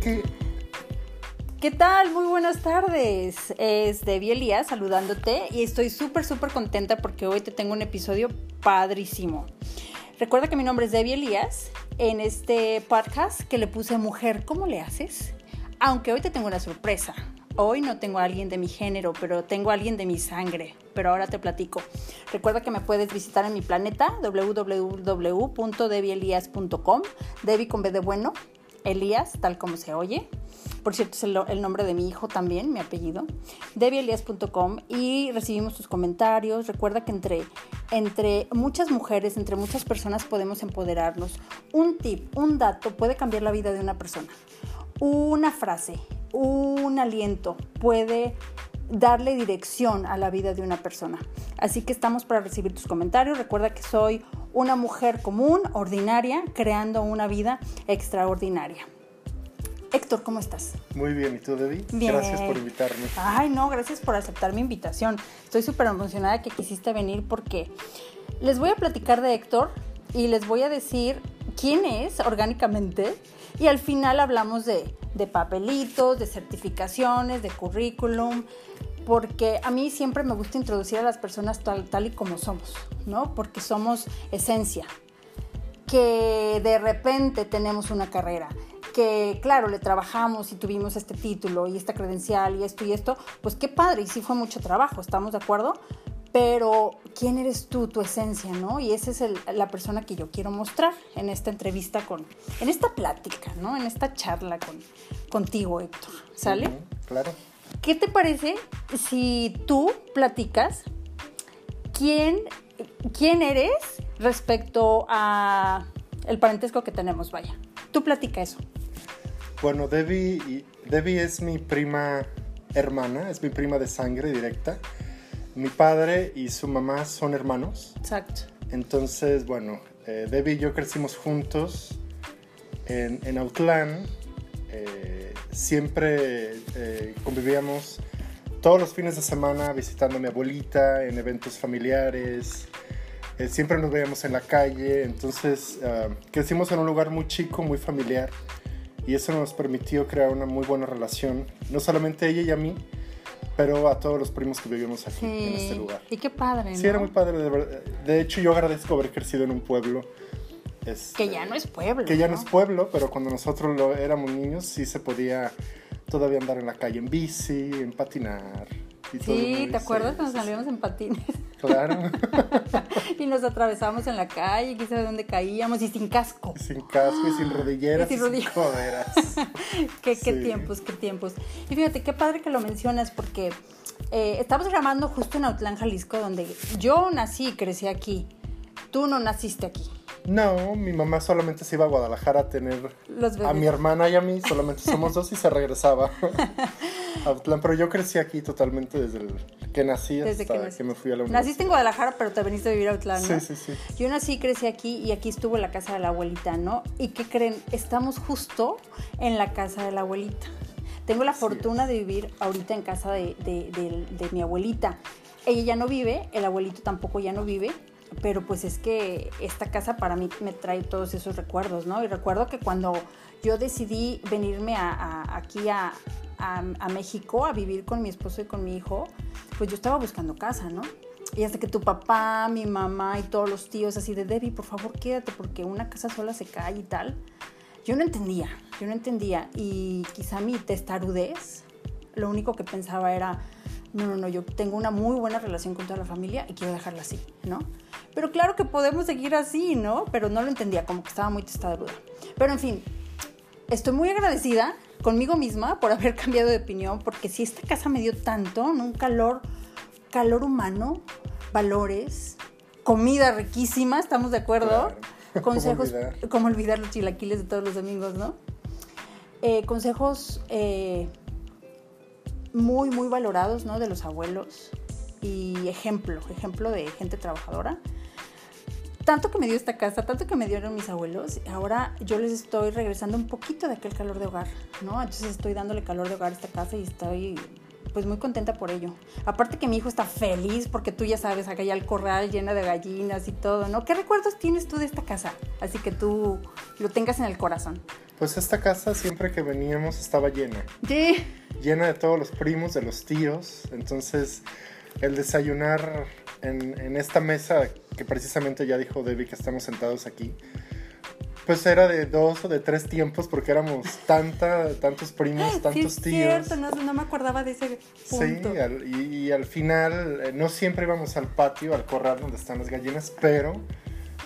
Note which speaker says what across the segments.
Speaker 1: ¿Qué?
Speaker 2: ¿Qué tal? Muy buenas tardes. Es Debbie Elías saludándote y estoy súper, súper contenta porque hoy te tengo un episodio padrísimo. Recuerda que mi nombre es Debbie Elías. En este podcast que le puse Mujer, ¿cómo le haces? Aunque hoy te tengo una sorpresa. Hoy no tengo a alguien de mi género, pero tengo a alguien de mi sangre. Pero ahora te platico. Recuerda que me puedes visitar en mi planeta www.debielias.com. Debbie con B de bueno, Elías, tal como se oye. Por cierto, es el, nombre de mi hijo también, mi apellido. debielias.com y recibimos tus comentarios. Recuerda que entre, entre muchas mujeres, entre muchas personas podemos empoderarnos. Un tip, un dato puede cambiar la vida de una persona. Una frase, un aliento puede darle dirección a la vida de una persona. Así que estamos para recibir tus comentarios. Recuerda que soy una mujer común, ordinaria, creando una vida extraordinaria. Héctor, ¿cómo estás?
Speaker 1: Muy bien, ¿y tú, Debbie?
Speaker 2: Bien.
Speaker 1: Gracias por invitarme.
Speaker 2: Ay, no, gracias por aceptar mi invitación. Estoy súper emocionada que quisiste venir porque les voy a platicar de Héctor y les voy a decir quién es orgánicamente y al final hablamos de, de papelitos, de certificaciones, de currículum, porque a mí siempre me gusta introducir a las personas tal, tal y como somos, ¿no? Porque somos esencia, que de repente tenemos una carrera, que claro, le trabajamos y tuvimos este título y esta credencial y esto y esto, pues qué padre, y sí fue mucho trabajo, ¿estamos de acuerdo? Pero, ¿quién eres tú, tu esencia, no? Y esa es el, la persona que yo quiero mostrar en esta entrevista con, en esta plática, ¿no? En esta charla con, contigo, Héctor, ¿sale?
Speaker 1: Ujú, claro.
Speaker 2: ¿Qué te parece si tú platicas quién, quién eres respecto a el parentesco que tenemos, vaya? Tú platica eso.
Speaker 1: Bueno, Debbie, Debbie es mi prima hermana, es mi prima de sangre directa. Mi padre y su mamá son hermanos.
Speaker 2: Exacto.
Speaker 1: Entonces, bueno, eh, Debbie y yo crecimos juntos en, en Autlán. Eh, siempre eh, convivíamos todos los fines de semana visitando a mi abuelita en eventos familiares. Eh, siempre nos veíamos en la calle. Entonces, ah, crecimos en un lugar muy chico, muy familiar. Y eso nos permitió crear una muy buena relación. No solamente ella y a mí, pero a todos los primos que vivíamos aquí en este lugar.
Speaker 2: Y qué padre,
Speaker 1: Sí,
Speaker 2: ¿no?
Speaker 1: era muy padre, de verdad. De hecho, yo agradezco haber crecido en un pueblo. este,
Speaker 2: Que ya no es pueblo.
Speaker 1: Que ya no es pueblo, pero cuando nosotros lo éramos niños sí se podía todavía andar en la calle en bici, en patinar. Y
Speaker 2: Sí, ¿te acuerdas cuando salíamos en patines?
Speaker 1: Claro,
Speaker 2: y nos atravesábamos en la calle, quién sabe dónde caíamos y sin casco.
Speaker 1: sin casco y sin rodilleras
Speaker 2: Y
Speaker 1: y
Speaker 2: sin rodilleras.
Speaker 1: coderas.
Speaker 2: qué, tiempos, qué tiempos. Y fíjate, qué padre que lo mencionas porque eh, estamos grabando justo en Autlán, Jalisco, donde yo nací y crecí aquí. Tú no naciste aquí.
Speaker 1: No, mi mamá solamente se iba a Guadalajara a tener
Speaker 2: Los
Speaker 1: a mi hermana y a mí, solamente somos dos y se regresaba Autlán. Pero yo crecí aquí totalmente desde el que nací
Speaker 2: Desde
Speaker 1: hasta
Speaker 2: que
Speaker 1: me fui a la universidad.
Speaker 2: Naciste en Guadalajara, pero te veniste a vivir a Autlán, ¿no?
Speaker 1: Sí, sí, sí.
Speaker 2: Yo nací y crecí aquí y aquí estuvo la casa de la abuelita, ¿no? ¿Y qué creen? Estamos justo en la casa de la abuelita. Tengo la fortuna de vivir ahorita en casa de, de- de- de mi abuelita. Ella ya no vive, el abuelito tampoco ya no vive, pero pues es que esta casa para mí me trae todos esos recuerdos, ¿no? Y recuerdo que cuando yo decidí venirme a- a- aquí a, a- a México a vivir con mi esposo y con mi hijo, pues yo estaba buscando casa, ¿no? Y hasta que tu papá, mi mamá y todos los tíos así de Debbie, por favor quédate porque una casa sola se cae y tal. Yo no entendía, yo no entendía. Y quizá mi testarudez, lo único que pensaba era, no, no, no, yo tengo una muy buena relación con toda la familia y quiero dejarla así, ¿no? Pero claro que podemos seguir así, ¿no? Pero no lo entendía, como que estaba muy testaruda. Pero en fin, estoy muy agradecida conmigo misma por haber cambiado de opinión, porque si esta casa me dio tanto, ¿no? un calor, calor humano, valores, comida riquísima, ¿estamos de acuerdo?
Speaker 1: Claro. ¿Cómo
Speaker 2: Consejos,
Speaker 1: olvidar?
Speaker 2: como olvidar los chilaquiles de todos los domingos, ¿no? Eh, consejos eh, muy, muy valorados, ¿no? De los abuelos y ejemplo, ejemplo de gente trabajadora tanto que me dio esta casa, tanto que me dieron mis abuelos, ahora yo les estoy regresando un poquito de aquel calor de hogar, ¿no? Entonces estoy dándole calor de hogar a esta casa y estoy pues muy contenta por ello. Aparte que mi hijo está feliz porque tú ya sabes, acá ya el corral llena de gallinas y todo, ¿no? ¿Qué recuerdos tienes tú de esta casa? Así que tú lo tengas en el corazón.
Speaker 1: Pues esta casa siempre que veníamos estaba llena.
Speaker 2: Sí.
Speaker 1: Llena de todos los primos, de los tíos. Entonces, el desayunar en, en esta mesa, que precisamente ya dijo Debbie que estamos sentados aquí, pues era de dos o de tres tiempos porque éramos tanta, tantos primos, tantos
Speaker 2: sí, es
Speaker 1: tíos.
Speaker 2: Cierto, no, no me acordaba de ese punto.
Speaker 1: Sí, al- y, y al final eh, no siempre íbamos al patio, al corral donde están las gallinas, pero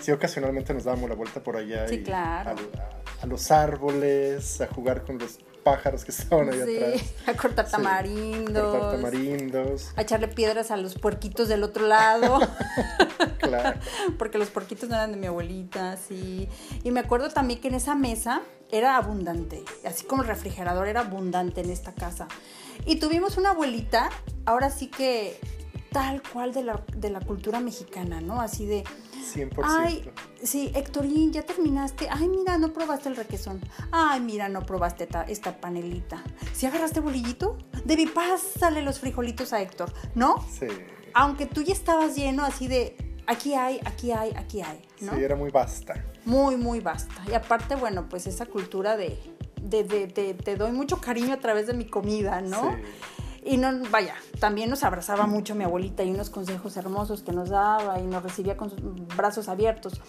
Speaker 1: sí ocasionalmente nos dábamos la vuelta por allá.
Speaker 2: Sí,
Speaker 1: y
Speaker 2: claro.
Speaker 1: al- A, a los árboles, a jugar con los pájaros que estaban ahí
Speaker 2: Sí,
Speaker 1: atrás.
Speaker 2: a cortar
Speaker 1: Sí,
Speaker 2: tamarindos.
Speaker 1: Cortar tamarindos,
Speaker 2: A echarle piedras a los puerquitos del otro lado.
Speaker 1: claro.
Speaker 2: porque los porquitos no eran de mi abuelita, sí. Y me acuerdo también que en esa mesa era abundante, así como el refrigerador era abundante en esta casa. Y tuvimos una abuelita, ahora sí que tal cual de la, de la cultura mexicana, ¿no? Así de,
Speaker 1: 100%.
Speaker 2: ay, sí, Héctorín, ya terminaste. Ay, mira, no probaste el requesón. Ay, mira, no probaste esta, esta panelita. ¿Sí agarraste bolillito? Debbie, pásale los frijolitos a Héctor, ¿no?
Speaker 1: Sí,
Speaker 2: aunque tú ya estabas lleno así de aquí hay, aquí hay, aquí hay, ¿no?
Speaker 1: sí, era muy vasta.
Speaker 2: Muy, muy basta. Y aparte, bueno, pues esa cultura de, de, de- de- te doy mucho cariño a través de mi comida, ¿no?
Speaker 1: Sí.
Speaker 2: Y no, vaya, también nos abrazaba mucho mi abuelita y unos consejos hermosos que nos daba y nos recibía con sus brazos abiertos.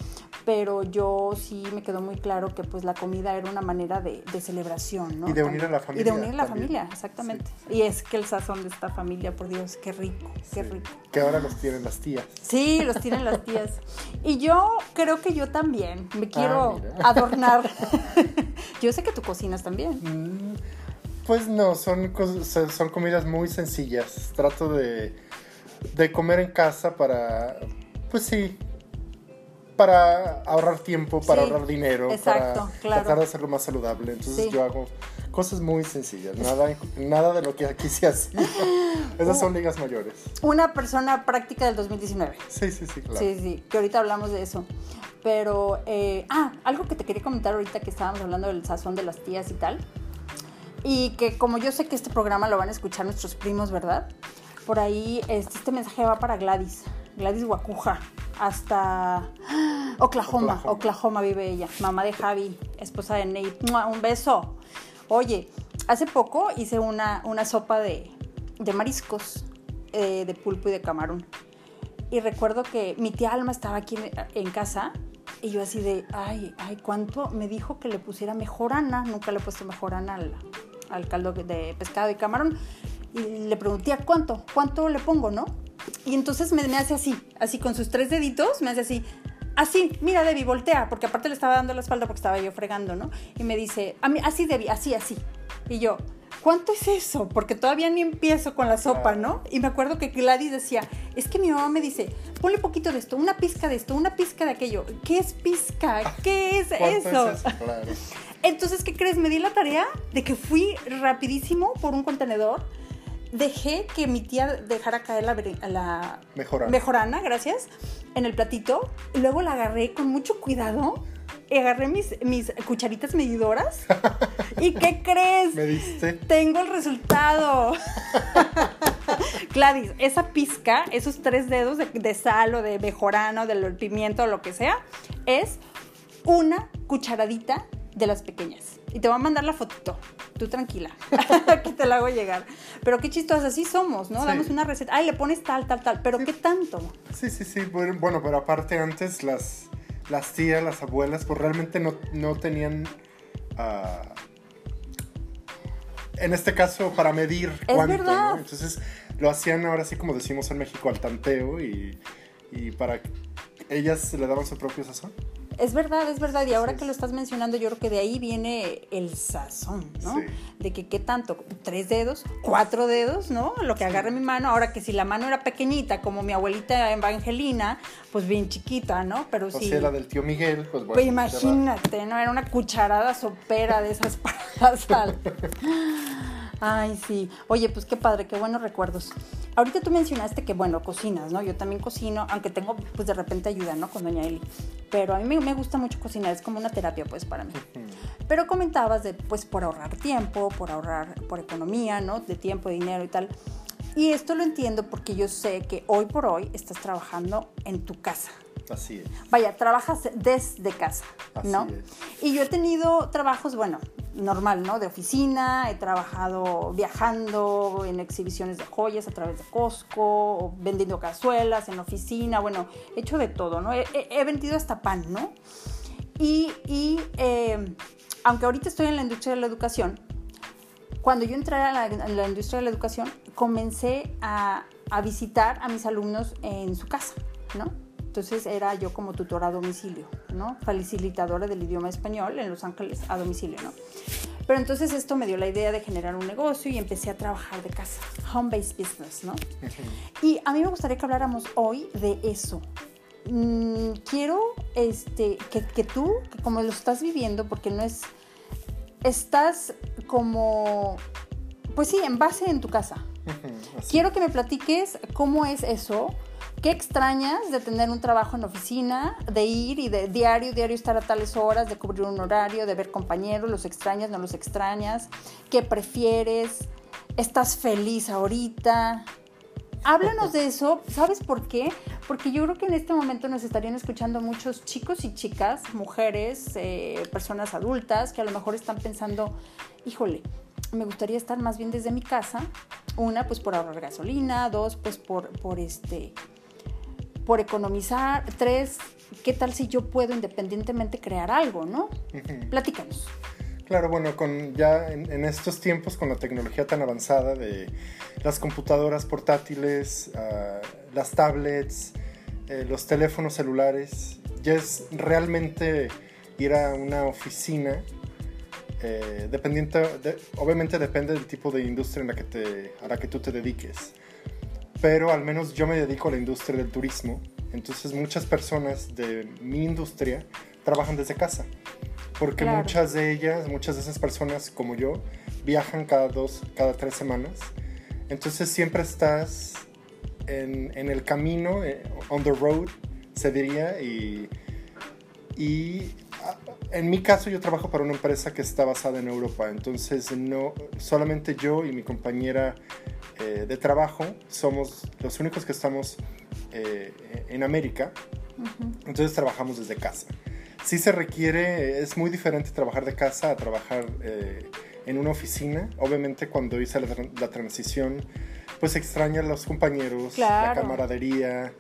Speaker 2: Pero yo sí me quedó muy claro que pues la comida era una manera de, de celebración, ¿no?
Speaker 1: Y de unir a la
Speaker 2: Y de
Speaker 1: familia
Speaker 2: unir a la
Speaker 1: también.
Speaker 2: familia, exactamente. Y es que el sazón de esta familia, por Dios, qué rico, qué
Speaker 1: Sí.
Speaker 2: rico.
Speaker 1: Que ahora los tienen las tías.
Speaker 2: Sí, los tienen las tías. Y yo creo que yo también me quiero
Speaker 1: mira.
Speaker 2: adornar. yo sé que tú cocinas también.
Speaker 1: Mm, Pues no, son, son comidas muy sencillas. Trato de, de comer en casa para, pues sí, para ahorrar tiempo, para
Speaker 2: Sí,
Speaker 1: ahorrar dinero,
Speaker 2: exacto,
Speaker 1: para
Speaker 2: claro.
Speaker 1: tratar de hacerlo más saludable. Entonces
Speaker 2: Sí.
Speaker 1: yo hago cosas muy sencillas, nada, nada de lo que aquí se hace. Esas son ligas mayores.
Speaker 2: Una persona práctica del 2019.
Speaker 1: Sí, sí, sí, claro.
Speaker 2: Sí, sí, que ahorita hablamos de eso. Pero, eh, ah, algo que te quería comentar ahorita que estábamos hablando del sazón de las tías y tal. Y que como yo sé que este programa lo van a escuchar nuestros primos, ¿verdad? Por ahí este, este mensaje va para Gladys, Gladys Guacuja, hasta Oklahoma,
Speaker 1: Oklahoma.
Speaker 2: Oklahoma vive ella, mamá de Javi, esposa de Nate. ¡Mua! Un beso. Oye, hace poco hice una, una sopa de, de mariscos, eh, de pulpo y de camarón. Y recuerdo que mi tía Alma estaba aquí en, en casa y yo así de, ay, ay, ¿cuánto? Me dijo que le pusiera mejorana, nunca le he puesto mejorana al, al caldo de pescado y camarón. Y le pregunté, ¿a cuánto? ¿Cuánto le pongo, no? Y entonces me, me hace así, así con sus tres deditos, me hace así, así, mira Debbie, voltea, porque aparte le estaba dando la espalda porque estaba yo fregando, ¿no? Y me dice, a mí, así Debbie, así, así. Y yo, ¿cuánto es eso? Porque todavía ni empiezo con la sopa, ¿no? Y me acuerdo que Gladys decía, es que mi mamá me dice, ponle poquito de esto, una pizca de esto, una pizca de aquello. ¿Qué es pizca? ¿Qué es
Speaker 1: ¿Cuánto
Speaker 2: eso?
Speaker 1: es eso? Claro.
Speaker 2: Entonces, ¿qué crees? Me di la tarea de que fui rapidísimo por un contenedor. Dejé que mi tía dejara caer la,
Speaker 1: Mejorana.
Speaker 2: mejorana, gracias, en el platito. Y luego la agarré con mucho cuidado. Y agarré mis, mis cucharitas medidoras. ¿Y qué crees?
Speaker 1: Me diste.
Speaker 2: Tengo el resultado. Gladys, esa pizca, esos tres dedos de, de sal o de mejorana o del pimiento o lo que sea, es una cucharadita de las pequeñas. Y te voy a mandar la fotito. Tú tranquila, que te la hago llegar. Pero qué chistoso, así somos, ¿no?
Speaker 1: Sí.
Speaker 2: Damos una receta. Ay, le pones tal, tal, tal. Pero ¿qué tanto?
Speaker 1: Sí, sí, sí. Bueno, pero aparte antes las, las tías, las abuelas, pues realmente no, no tenían... ah, en este caso, para medir
Speaker 2: Es
Speaker 1: cuánto,
Speaker 2: verdad.
Speaker 1: ¿no? Entonces lo hacían ahora sí, como decimos en México, al tanteo y, y para... Ellas le daban su propio sazón.
Speaker 2: Es verdad, es verdad. Y ahora que lo estás mencionando, yo creo que de ahí viene el sazón, ¿no?
Speaker 1: Sí.
Speaker 2: De que qué tanto, tres dedos, cuatro dedos, ¿no? Lo que agarre mi mano. Ahora que si la mano era pequeñita, como mi abuelita Evangelina, pues bien chiquita, ¿no? Pero
Speaker 1: O
Speaker 2: sí.
Speaker 1: sea, la del tío Miguel, pues bueno.
Speaker 2: Pues
Speaker 1: se va-
Speaker 2: imagínate, ¿no? Era una cucharada sopera de esas para la sal. Ay, sí. Oye, pues qué padre, qué buenos recuerdos. Ahorita tú mencionaste que, bueno, cocinas, ¿no? Yo también cocino, aunque tengo, pues de repente ayuda, ¿no? Con doña Eli. Pero a mí me, me gusta mucho cocinar, es como una terapia, pues, para mí. Pero comentabas de, pues, por ahorrar tiempo, por ahorrar, por economía, ¿no? De tiempo, de dinero y tal. Y esto lo entiendo porque yo sé que hoy por hoy estás trabajando en tu casa,
Speaker 1: Así es.
Speaker 2: Vaya, trabajas desde casa,
Speaker 1: Así
Speaker 2: ¿no?
Speaker 1: es.
Speaker 2: Y yo he tenido trabajos, bueno, normal, ¿no? De oficina, he trabajado viajando en exhibiciones de joyas a través de Costco, vendiendo cazuelas en oficina, bueno, he hecho de todo, ¿no? He, he- he vendido hasta pan, ¿no? Y, y, eh, aunque ahorita estoy en la industria de la educación, cuando yo entré a la, a la industria de la educación, comencé a, a visitar a mis alumnos en su casa, ¿no? Entonces era yo como tutora a domicilio, ¿no? Facilitadora del idioma español en Los Ángeles a domicilio, ¿no? Pero entonces esto me dio la idea de generar un negocio y empecé a trabajar de casa, home-based business, ¿no? Y a mí me gustaría que habláramos hoy de eso. Mm, quiero este, que, que tú, que como lo estás viviendo, porque no es, estás como, pues sí, en base en tu casa. Quiero que me platiques cómo es eso, qué extrañas de tener un trabajo en oficina, de ir y de diario, diario estar a tales horas, de cubrir un horario, de ver compañeros, los extrañas, no los extrañas, qué prefieres, estás feliz ahorita. Háblanos de eso, ¿sabes por qué? Porque yo creo que en este momento nos estarían escuchando muchos chicos y chicas, mujeres, eh, personas adultas, que a lo mejor están pensando, híjole, me gustaría estar más bien desde mi casa. Una, pues por ahorrar gasolina. Dos, pues por, por este por economizar. Tres, ¿qué tal si yo puedo independientemente crear algo, no? Platícanos.
Speaker 1: Claro, bueno, con ya en, en estos tiempos con la tecnología tan avanzada de las computadoras portátiles, ah, las tablets, eh, los teléfonos celulares, ya es realmente ir a una oficina. eh, dependiente, de- obviamente depende del tipo de industria en la que te, a la que tú te dediques. Pero al menos yo me dedico a la industria del turismo. Entonces muchas personas de mi industria trabajan desde casa. Porque
Speaker 2: Claro.
Speaker 1: muchas de ellas, muchas de esas personas como yo, viajan cada dos, cada tres semanas. Entonces siempre estás en, en el camino, eh, on the road, se diría. Y, y ah, en mi caso yo trabajo para una empresa que está basada en Europa. Entonces no, solamente yo y mi compañera eh, de trabajo somos los únicos que estamos eh, en América.
Speaker 2: Ujú.
Speaker 1: Entonces trabajamos desde casa. Sí se requiere, es muy diferente trabajar de casa a trabajar eh, en una oficina. Obviamente cuando hice la, la transición, pues extraña a los compañeros, la
Speaker 2: Claro.
Speaker 1: camaradería,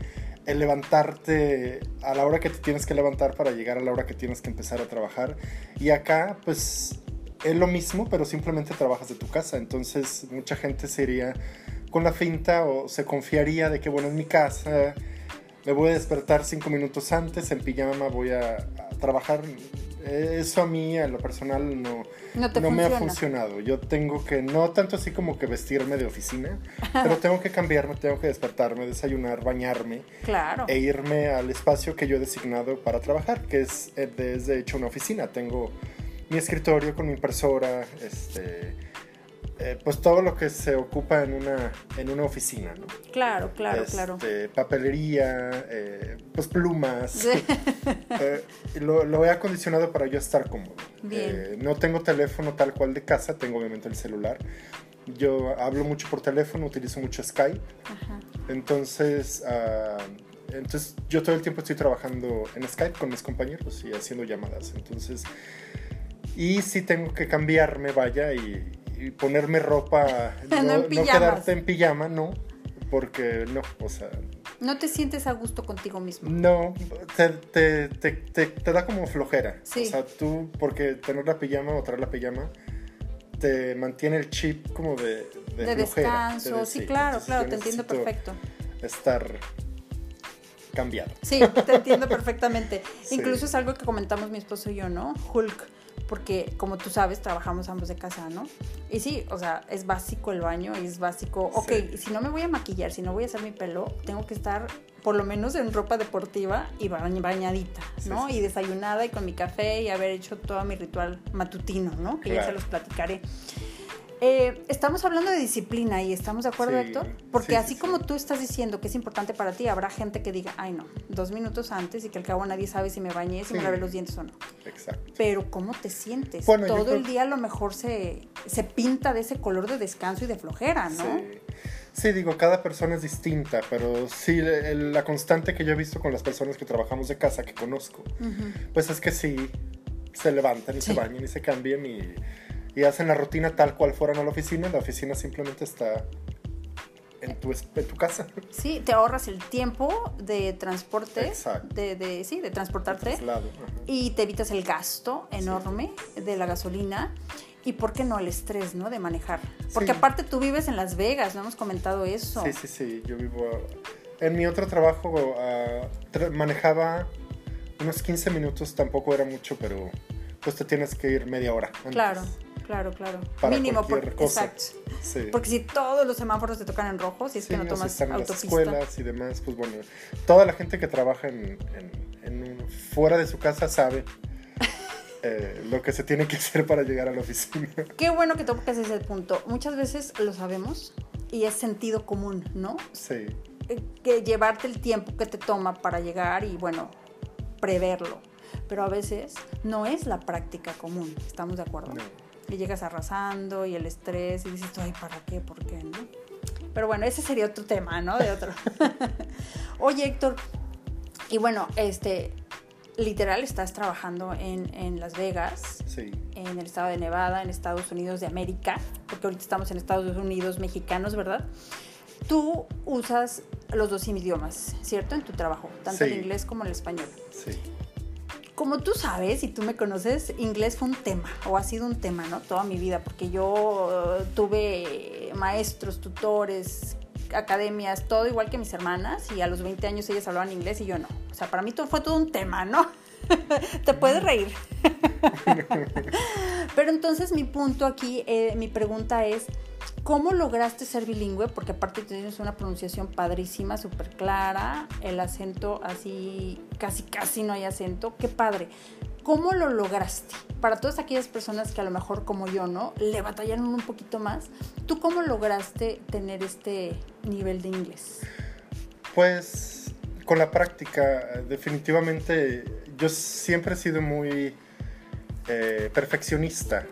Speaker 1: el levantarte a la hora que te tienes que levantar para llegar a la hora que tienes que empezar a trabajar. Y acá, pues es lo mismo, pero simplemente trabajas de tu casa. Entonces mucha gente se iría con la finta o se confiaría de que, bueno, en mi casa me voy a despertar cinco minutos antes, en pijama voy a, a trabajar. Eh, Eso a mí, a lo personal, no,
Speaker 2: No
Speaker 1: me ha
Speaker 2: funciona.
Speaker 1: funcionado. Yo tengo que, no tanto así como que vestirme de oficina, pero tengo que cambiarme, tengo que despertarme, desayunar, bañarme
Speaker 2: Claro.
Speaker 1: e irme al espacio que yo he designado para trabajar, que es, eh, es de hecho una oficina. Tengo mi escritorio con mi impresora, este, eh, pues todo lo que se ocupa en una, en una oficina, ¿no?
Speaker 2: Claro, claro,
Speaker 1: Este,
Speaker 2: claro.
Speaker 1: Papelería, eh, pues plumas.
Speaker 2: Sí.
Speaker 1: Eh, lo, lo he acondicionado para yo estar cómodo.
Speaker 2: Bien.
Speaker 1: Eh, no tengo teléfono tal cual de casa, tengo obviamente el celular. Yo hablo mucho por teléfono, utilizo mucho Skype.
Speaker 2: Ajá.
Speaker 1: Entonces, ah, entonces yo todo el tiempo estoy trabajando en Skype con mis compañeros y haciendo llamadas. Entonces, y si tengo que cambiarme, vaya, y, y ponerme ropa,
Speaker 2: No
Speaker 1: quedarte en pijama, no, porque no, o sea,
Speaker 2: No te sientes a gusto contigo mismo.
Speaker 1: no, te, te, te, te- da como flojera.
Speaker 2: Sí.
Speaker 1: O sea, tú, porque tener la pijama o traer la pijama, te mantiene el chip como de, de,
Speaker 2: De
Speaker 1: flojera,
Speaker 2: descanso.
Speaker 1: de-
Speaker 2: Sí, claro,
Speaker 1: entonces
Speaker 2: claro, te entiendo perfecto.
Speaker 1: Estar cambiado.
Speaker 2: Sí, te entiendo perfectamente.
Speaker 1: Sí.
Speaker 2: Incluso es algo que comentamos mi esposo y yo, ¿no? Hulk, porque como tú sabes, trabajamos ambos de casa, ¿no? Y sí, o sea, es básico el baño, y es básico, ok,
Speaker 1: Sí.
Speaker 2: si no me voy a maquillar, si no voy a hacer mi pelo, tengo que estar por lo menos en ropa deportiva y ba- bañadita, ¿no?
Speaker 1: sí,
Speaker 2: y desayunada y con mi café y haber hecho todo mi ritual matutino, ¿no? Que ya se los platicaré. Eh, estamos hablando de disciplina y estamos de acuerdo,
Speaker 1: Sí,
Speaker 2: Héctor, porque
Speaker 1: sí, sí,
Speaker 2: así
Speaker 1: sí.
Speaker 2: como tú estás diciendo que es importante para ti, habrá gente que diga, ay no, dos minutos antes y que al cabo nadie sabe si me bañé, si me lavé los dientes o no.
Speaker 1: Exacto.
Speaker 2: Pero ¿cómo te sientes?
Speaker 1: Bueno,
Speaker 2: Todo
Speaker 1: creo-
Speaker 2: el día a lo mejor se, se pinta de ese color de descanso y de flojera, ¿no?
Speaker 1: Sí. Digo, cada persona es distinta, pero sí, la constante que yo he visto con las personas que trabajamos de casa, que conozco, pues es que sí, se levantan y se bañan y se cambian y, y hacen la rutina tal cual fueran a la oficina. La oficina simplemente está en tu, en tu casa.
Speaker 2: Sí, te ahorras el tiempo de transporte, de, de, sí, de transportarte y te evitas el gasto enorme de la gasolina y por qué no el estrés, ¿no? De manejar. Porque
Speaker 1: Sí.
Speaker 2: aparte tú vives en Las Vegas, no hemos comentado eso.
Speaker 1: Sí, sí, sí, yo vivo... En mi otro trabajo tra- manejaba unos 15 minutos, tampoco era mucho, pero pues te tienes que ir media hora. antes.
Speaker 2: Claro, claro, claro.
Speaker 1: Para
Speaker 2: Mínimo,
Speaker 1: cualquier cosa.
Speaker 2: exacto.
Speaker 1: Sí.
Speaker 2: Porque si todos los semáforos te tocan en rojo, si es que no tomas
Speaker 1: están en las
Speaker 2: autopista.
Speaker 1: escuelas y demás, pues bueno, toda la gente que trabaja en, en- en un- fuera de su casa sabe eh, lo que se tiene que hacer para llegar a la oficina.
Speaker 2: Qué bueno que tocas ese punto. Muchas veces lo sabemos y es sentido común, ¿no?
Speaker 1: Sí,
Speaker 2: Eh, Que llevarte el tiempo que te toma para llegar y, bueno, preverlo. Pero a veces no es la práctica común, ¿estamos de acuerdo?
Speaker 1: no.
Speaker 2: Y llegas arrasando y el estrés y dices, ay, ¿para qué? ¿Por qué? ¿No? Pero bueno, ese sería otro tema, ¿no? De otro. Oye, Héctor, y bueno, este, literal estás trabajando en, en Las Vegas,
Speaker 1: sí,
Speaker 2: en el estado de Nevada, en Estados Unidos de América, porque ahorita estamos en Estados Unidos mexicanos, ¿verdad? Tú usas los dos idiomas, ¿cierto? En tu trabajo, tanto
Speaker 1: Sí.
Speaker 2: el inglés como el español.
Speaker 1: sí.
Speaker 2: Como tú sabes y tú me conoces, inglés fue un tema, o ha sido un tema, ¿no? Toda mi vida, porque yo eh, tuve maestros, tutores, academias, todo igual que mis hermanas, y a los 20 años ellas hablaban inglés y yo no. O sea, para mí todo fue todo un tema, ¿no? Te puedes reír. Pero entonces mi punto aquí, eh, mi pregunta es, ¿cómo lograste ser bilingüe? Porque aparte tienes una pronunciación padrísima, súper clara, el acento así, casi casi no hay acento, qué padre. ¿Cómo lo lograste? Para todas aquellas personas que a lo mejor como yo, ¿no? Le batallaron un poquito más. ¿Tú cómo lograste tener este nivel de inglés?
Speaker 1: Pues con la práctica, definitivamente yo siempre he sido muy eh, perfeccionista.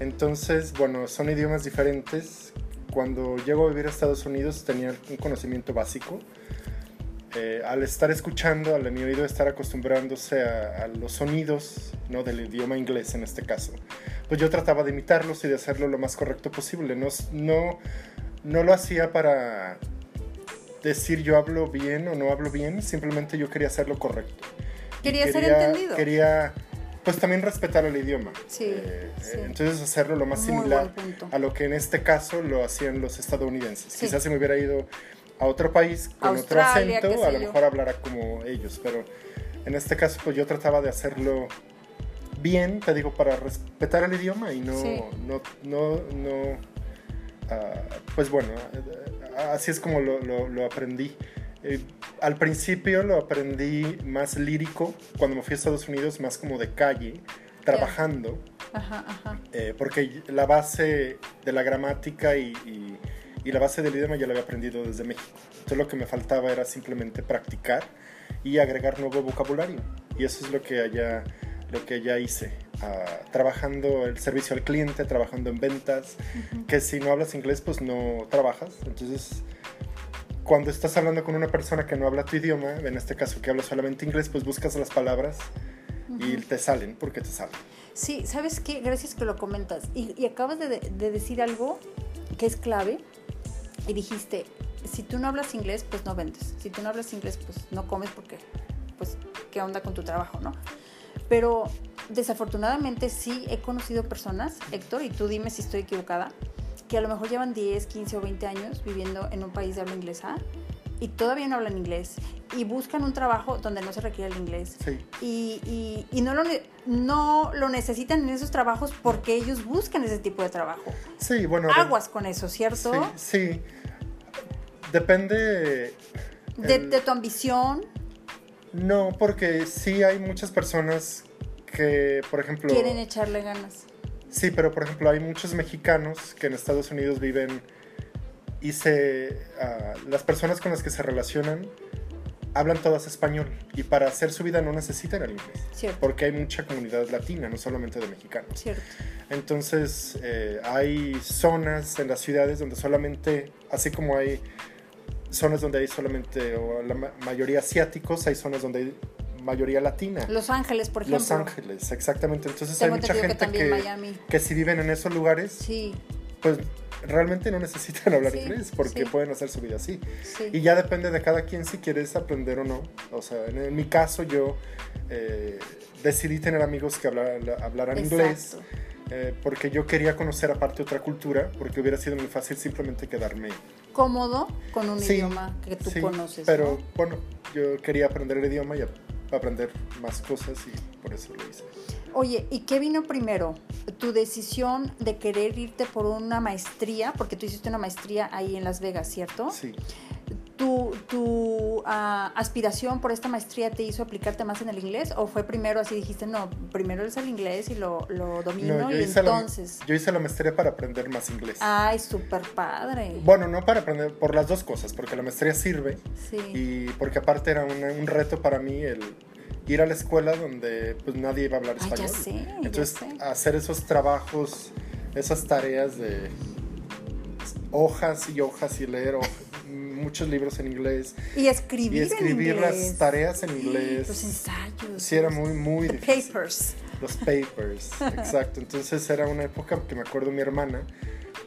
Speaker 1: Entonces, bueno, son idiomas diferentes. Cuando llego a vivir a Estados Unidos tenía un conocimiento básico. Eh, al estar escuchando, al mi oído estar acostumbrándose a, a los sonidos ¿no? del idioma inglés en este caso, pues yo trataba de imitarlos y de hacerlo lo más correcto posible. No, no, no lo hacía para decir yo hablo bien o no hablo bien, simplemente yo quería hacerlo correcto.
Speaker 2: Quería ser entendido.
Speaker 1: Quería, pues también respetar el idioma.
Speaker 2: Sí,
Speaker 1: Eh,
Speaker 2: sí.
Speaker 1: Entonces hacerlo lo más
Speaker 2: Muy
Speaker 1: similar a lo que en este caso lo hacían los estadounidenses.
Speaker 2: Sí.
Speaker 1: Quizás si me hubiera ido a otro país con
Speaker 2: Australia,
Speaker 1: otro acento, a lo
Speaker 2: yo.
Speaker 1: mejor hablara como ellos, pero en este caso pues yo trataba de hacerlo bien, te digo, para respetar el idioma y no,
Speaker 2: Sí.
Speaker 1: no, no, no, ah, pues bueno, eh, así es como lo, lo- lo aprendí. Eh, al principio lo aprendí más lírico, cuando me fui a Estados Unidos, más como de calle, trabajando.
Speaker 2: Ajá, ajá.
Speaker 1: Eh, porque la base de la gramática y, y- y la base del idioma ya la había aprendido desde México. Entonces lo que me faltaba era simplemente practicar y agregar nuevo vocabulario. Y eso es lo que allá, lo que allá hice. Ah, trabajando el servicio al cliente, trabajando en ventas, que si no hablas inglés pues no trabajas. Entonces cuando estás hablando con una persona que no habla tu idioma, en este caso que habla solamente inglés, pues buscas las palabras y te salen porque te salen.
Speaker 2: Sí, ¿sabes qué? Gracias que lo comentas. Y, y acabas de, de decir algo que es clave. Y dijiste, si tú no hablas inglés, pues no vendes. Si tú no hablas inglés, pues no comes porque, pues, ¿qué onda con tu trabajo, no? Pero desafortunadamente sí he conocido personas, Héctor, y tú dime si estoy equivocada, que a lo mejor llevan 10, 15 o 20 años viviendo en un país de habla inglesa y todavía no hablan inglés y buscan un trabajo donde no se requiere el inglés
Speaker 1: Sí.
Speaker 2: y, y- y no, lo, no lo necesitan en esos trabajos porque ellos buscan ese tipo de trabajo.
Speaker 1: Sí, bueno. de-
Speaker 2: Aguas con eso, ¿cierto?
Speaker 1: Sí, sí. Depende.
Speaker 2: De tu ambición,
Speaker 1: No, porque sí hay muchas personas que, por ejemplo.
Speaker 2: quieren echarle ganas.
Speaker 1: Sí, pero por ejemplo hay muchos mexicanos que en Estados Unidos viven y se. ah, las personas con las que se relacionan hablan todas español y para hacer su vida no necesitan el inglés.
Speaker 2: Cierto.
Speaker 1: Porque hay mucha comunidad latina, no solamente de mexicanos.
Speaker 2: Cierto.
Speaker 1: Entonces, eh, hay zonas en las ciudades donde solamente, así como hay zonas donde hay solamente, o la ma- mayoría asiáticos, hay zonas donde hay mayoría latina.
Speaker 2: Los Ángeles, por ejemplo.
Speaker 1: Los Ángeles, exactamente. Entonces
Speaker 2: Tengo
Speaker 1: hay mucha gente que, que si viven en esos lugares,
Speaker 2: Sí,
Speaker 1: pues realmente no necesitan hablar
Speaker 2: Sí,
Speaker 1: inglés porque
Speaker 2: sí.
Speaker 1: pueden hacer su vida así.
Speaker 2: sí.
Speaker 1: Y ya depende de cada quien si quieres aprender o no. O sea, en, en mi caso yo eh, decidí tener amigos que hablaran, hablaran inglés
Speaker 2: Exacto.
Speaker 1: eh, porque yo quería conocer aparte otra cultura porque hubiera sido muy fácil simplemente quedarme.
Speaker 2: Cómodo con un
Speaker 1: Sí,
Speaker 2: idioma que tú
Speaker 1: sí,
Speaker 2: conoces.
Speaker 1: Pero
Speaker 2: ¿no?
Speaker 1: bueno, yo quería aprender el idioma y aprender más cosas y por eso lo hice.
Speaker 2: Oye, ¿y qué vino primero? ¿Tu decisión de querer irte por una maestría? Porque tú hiciste una maestría ahí en Las Vegas, ¿cierto?
Speaker 1: Sí.
Speaker 2: ¿Tu, tu ah, aspiración por esta maestría te hizo aplicarte más en el inglés? ¿O fue primero así dijiste, no, primero es el inglés y lo, lo domino
Speaker 1: No, yo,
Speaker 2: y
Speaker 1: hice la,
Speaker 2: entonces...
Speaker 1: yo hice la maestría para aprender más inglés.
Speaker 2: Ay, súper padre.
Speaker 1: Bueno, no para aprender, por las dos cosas, porque la maestría sirve
Speaker 2: Sí.
Speaker 1: y porque aparte era una- un reto para mí el ir a la escuela donde pues nadie iba a hablar
Speaker 2: Ay, ya
Speaker 1: español.
Speaker 2: sé, ya
Speaker 1: Entonces,
Speaker 2: sé.
Speaker 1: hacer esos trabajos, esas tareas de hojas y hojas y leer muchos libros en inglés
Speaker 2: Y escribir,
Speaker 1: y escribir
Speaker 2: en
Speaker 1: las
Speaker 2: inglés.
Speaker 1: tareas en
Speaker 2: Los
Speaker 1: inglés.
Speaker 2: ensayos.
Speaker 1: Sí, era muy, muy difícil.
Speaker 2: papers.
Speaker 1: Los papers, exacto. Entonces era una época que me acuerdo mi hermana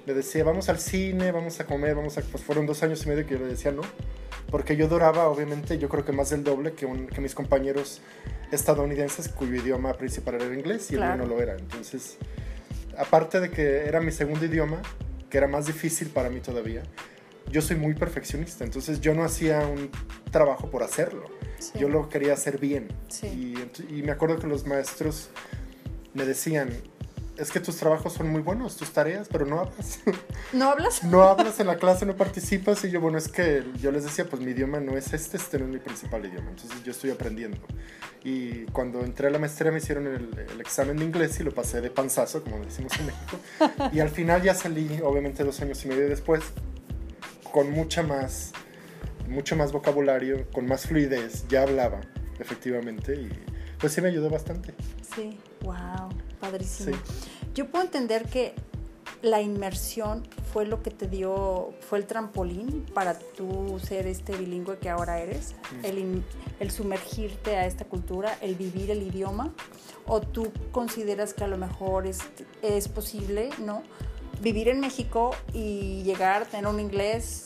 Speaker 1: le decía, vamos al cine, vamos a comer, vamos a... Pues fueron dos años y medio que yo le decía no. Porque yo duraba, obviamente, yo creo que más del doble que, un- que mis compañeros estadounidenses cuyo idioma principal era el inglés y el mío
Speaker 2: Claro.
Speaker 1: no lo era. Entonces, aparte de que era mi segundo idioma, que era más difícil para mí todavía, yo soy muy perfeccionista. Entonces yo no hacía un trabajo por hacerlo.
Speaker 2: Sí.
Speaker 1: Yo lo quería hacer bien.
Speaker 2: Sí.
Speaker 1: Y, ent- y me acuerdo que los maestros me decían, es que tus trabajos son muy buenos, tus tareas, pero no hablas.
Speaker 2: ¿No hablas?
Speaker 1: no hablas en la clase, no participas. Y yo, bueno, es que yo les decía, pues mi idioma no es este, este no es mi principal idioma. Entonces yo estoy aprendiendo. Y cuando entré a la maestría me hicieron el, el examen de inglés y lo pasé de panzazo, como decimos en México. Y al final ya salí, obviamente dos años y medio después, con mucha más, mucho más vocabulario, con más fluidez. Ya hablaba, efectivamente. Y pues sí me ayudó bastante.
Speaker 2: Sí, wow, padrísimo.
Speaker 1: Sí.
Speaker 2: Yo puedo entender que la inmersión fue lo que te dio, fue el trampolín para tú ser este bilingüe que ahora eres,
Speaker 1: Mm.
Speaker 2: el, in- el sumergirte a esta cultura, el vivir el idioma, o tú consideras que a lo mejor es, es posible, ¿no? Vivir en México y llegar tener un inglés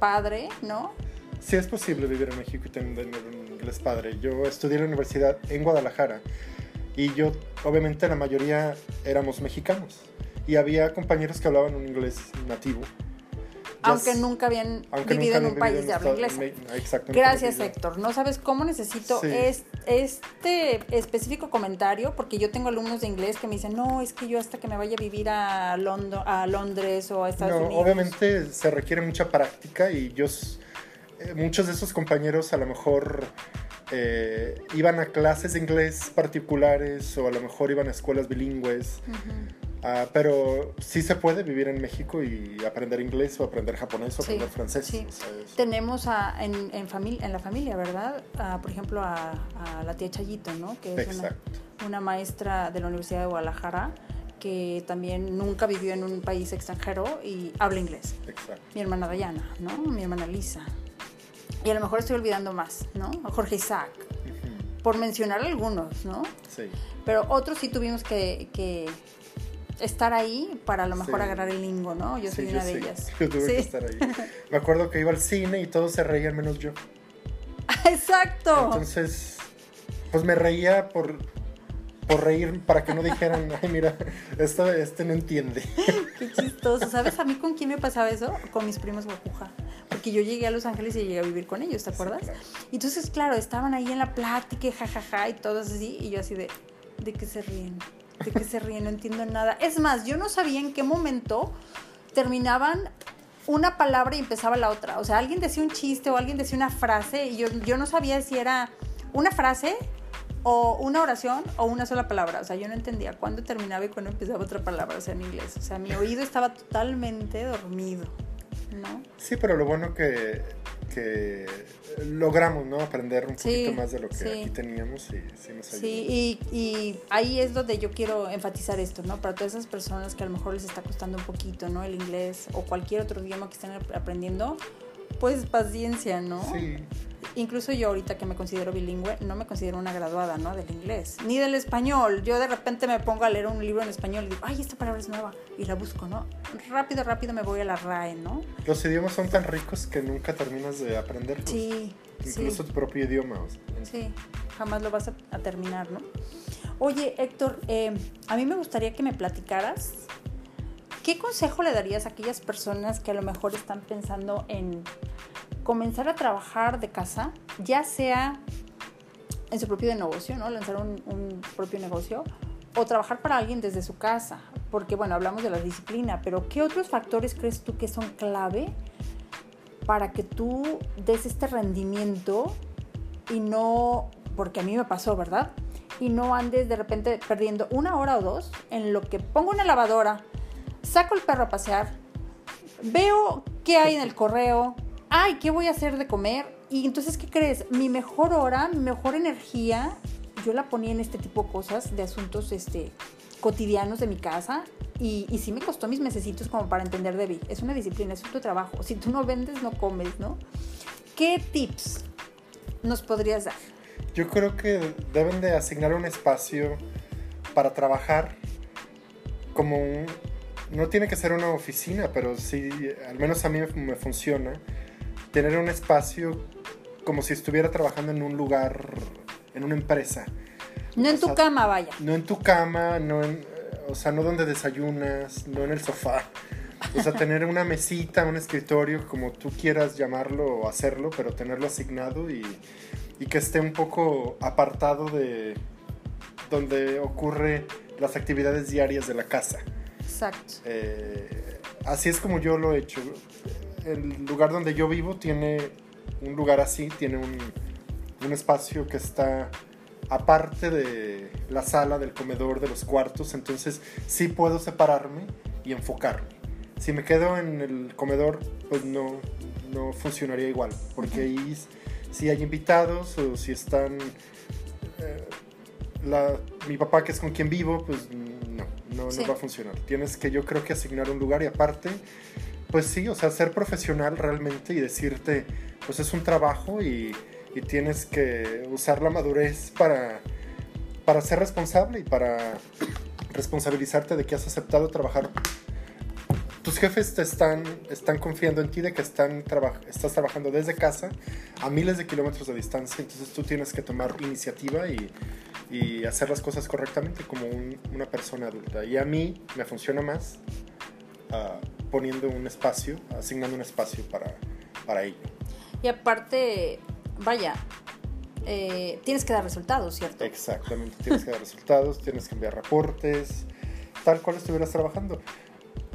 Speaker 2: padre, ¿no?
Speaker 1: Sí es posible vivir en México y tener un inglés padre. Yo estudié en la universidad en Guadalajara y yo, obviamente, la mayoría éramos mexicanos y había compañeros que hablaban un inglés nativo.
Speaker 2: Aunque nunca habían
Speaker 1: aunque
Speaker 2: vivido
Speaker 1: nunca
Speaker 2: en un país de habla inglesa.
Speaker 1: Nunca
Speaker 2: Gracias. Héctor. No sabes cómo necesito
Speaker 1: Sí.
Speaker 2: es- este específico comentario, porque yo tengo alumnos de inglés que me dicen, no, es que yo hasta que me vaya a vivir a, Londo- a Londres o a Estados
Speaker 1: No,
Speaker 2: Unidos.
Speaker 1: obviamente se requiere mucha práctica y yo, eh, muchos de esos compañeros a lo mejor eh, iban a clases de inglés particulares o a lo mejor iban a escuelas bilingües. Ah, pero sí se puede vivir en México y aprender inglés o aprender japonés o
Speaker 2: Sí,
Speaker 1: aprender francés.
Speaker 2: sí.
Speaker 1: o sea,
Speaker 2: Tenemos a- en, en, famil- en la familia, ¿verdad? Por ejemplo, a, a la tía Chayito, ¿no? Que es una,
Speaker 1: Exacto.
Speaker 2: una maestra de la Universidad de Guadalajara que también nunca vivió en un país extranjero y habla inglés.
Speaker 1: Exacto.
Speaker 2: mi hermana Dayana, ¿no? Mi hermana Lisa. Y a lo mejor estoy olvidando más, ¿no? Jorge Isaac, por mencionar algunos, ¿no?
Speaker 1: Sí.
Speaker 2: Pero otros sí tuvimos que, que estar ahí para a lo mejor
Speaker 1: Sí.
Speaker 2: agarrar el lingo, ¿no? Yo soy
Speaker 1: Sí,
Speaker 2: una
Speaker 1: yo
Speaker 2: de
Speaker 1: sí.
Speaker 2: ellas.
Speaker 1: Yo tuve que estar ahí. Me acuerdo que iba al cine y todos se reían menos yo.
Speaker 2: Exacto.
Speaker 1: Entonces, pues me reía por, por reír para que no dijeran, ay, mira, esto, este no entiende.
Speaker 2: Qué chistoso. ¿Sabes a mí con quién me pasaba eso? Con mis primos Guapuja. Porque yo llegué a Los Ángeles y llegué a vivir con ellos, ¿te acuerdas?
Speaker 1: claro.
Speaker 2: Y entonces, claro, estaban ahí en la plática, jajaja, y todos así, y yo así de, ¿de qué se ríen? ¿De qué se ríen? No entiendo nada. Es más, yo no sabía en qué momento terminaban una palabra y empezaba la otra. O sea, alguien decía un chiste o alguien decía una frase y yo, yo no sabía si era una frase o una oración o una sola palabra. O sea, yo no entendía cuándo terminaba y cuándo empezaba otra palabra, o sea, en inglés. O sea, mi oído estaba totalmente dormido, ¿no?
Speaker 1: Sí, pero lo bueno que que logramos, ¿no? Aprender un
Speaker 2: Sí,
Speaker 1: poquito más de lo que
Speaker 2: sí.
Speaker 1: aquí teníamos y sí nos ayudó.
Speaker 2: Sí, y, y ahí es donde yo quiero enfatizar esto, ¿no? Para todas esas personas que a lo mejor les está costando un poquito, ¿no? El inglés o cualquier otro idioma que estén ap- aprendiendo, pues paciencia, ¿no?
Speaker 1: Sí,
Speaker 2: Incluso yo ahorita que me considero bilingüe, no me considero una graduada, ¿no? Del inglés, ni del español. Yo de repente me pongo a leer un libro en español y digo, ay, esta palabra es nueva, y la busco, ¿no? Rápido, rápido me voy a la RAE, ¿no?
Speaker 1: los idiomas son tan ricos que nunca terminas de aprenderlos.
Speaker 2: Sí,
Speaker 1: Incluso
Speaker 2: sí.
Speaker 1: tu propio idioma. o sea,
Speaker 2: Sí, jamás lo vas a, a terminar, ¿no? Oye, Héctor, eh, a mí me gustaría que me platicaras qué consejo le darías a aquellas personas que a lo mejor están pensando en comenzar a trabajar de casa, ya sea en su propio negocio, ¿no? Lanzar un, un propio negocio o trabajar para alguien desde su casa. Porque, bueno, hablamos de la disciplina, pero ¿qué otros factores crees tú que son clave para que tú des este rendimiento y no, porque a mí me pasó, ¿verdad? Y no andes de repente perdiendo una hora o dos en lo que pongo una lavadora, saco el perro a pasear, veo qué hay en el correo, ay, ¿qué voy a hacer de comer? Y entonces, ¿qué crees? Mi mejor hora, mi mejor energía, yo la ponía en este tipo de cosas, de asuntos este, cotidianos de mi casa. Y, sí me costó mis mesecitos como para entender de mí. Es una disciplina, es tu trabajo. Si tú no vendes, no comes, ¿no? ¿Qué tips nos podrías dar?
Speaker 1: Yo creo que deben de asignar un espacio para trabajar como un... No tiene que ser una oficina, pero sí, al menos a mí me funciona, tener un espacio como si estuviera trabajando en un lugar, en una empresa.
Speaker 2: No en tu cama, vaya.
Speaker 1: No en tu cama, no en, o sea, no donde desayunas, no en el sofá. O sea, tener una mesita, un escritorio, como tú quieras llamarlo o hacerlo, pero tenerlo asignado y, y que esté un poco apartado de donde ocurre las actividades diarias de la casa.
Speaker 2: Exacto.
Speaker 1: Eh, así es como yo lo he hecho. El lugar donde yo vivo tiene un lugar así, tiene un, un espacio que está aparte de la sala, del comedor, de los cuartos, entonces sí puedo separarme y enfocarme. Si me quedo en el comedor, pues no, no funcionaría igual, porque ahí si hay invitados o si están... eh, la- mi papá, que es con quien vivo, pues no, no,
Speaker 2: Sí.
Speaker 1: no va a funcionar. Tienes que yo creo que asignar un lugar y aparte, pues sí, o sea, ser profesional realmente y decirte, pues es un trabajo y, y tienes que usar la madurez para, para ser responsable y para responsabilizarte de que has aceptado trabajar. Tus jefes te están, están confiando en ti de que están estás trabajando desde casa a miles de kilómetros de distancia, entonces tú tienes que tomar iniciativa y, y hacer las cosas correctamente como un- una persona adulta. Y a mí me funciona más ah, poniendo un espacio, asignando un espacio para, para ello.
Speaker 2: Y aparte, vaya, eh, tienes que dar resultados, ¿cierto?
Speaker 1: Exactamente, tienes que dar resultados, tienes que enviar reportes, tal cual estuvieras trabajando.